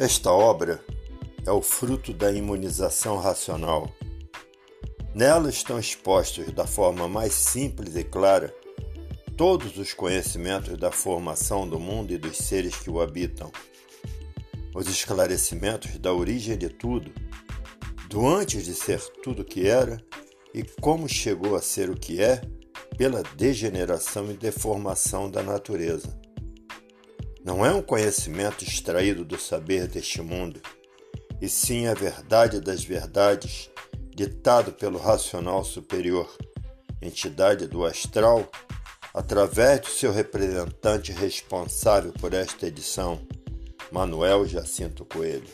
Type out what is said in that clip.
Esta obra é o fruto da imunização racional. Nela estão expostos da forma mais simples e clara todos os conhecimentos da formação do mundo e dos seres que o habitam, os esclarecimentos da origem de tudo, do antes de ser tudo que era e como chegou a ser o que é pela degeneração e deformação da natureza. Não é um conhecimento extraído do saber deste mundo, e sim a verdade das verdades, ditado pelo racional superior, entidade do astral, através do seu representante responsável por esta edição, Manuel Jacinto Coelho.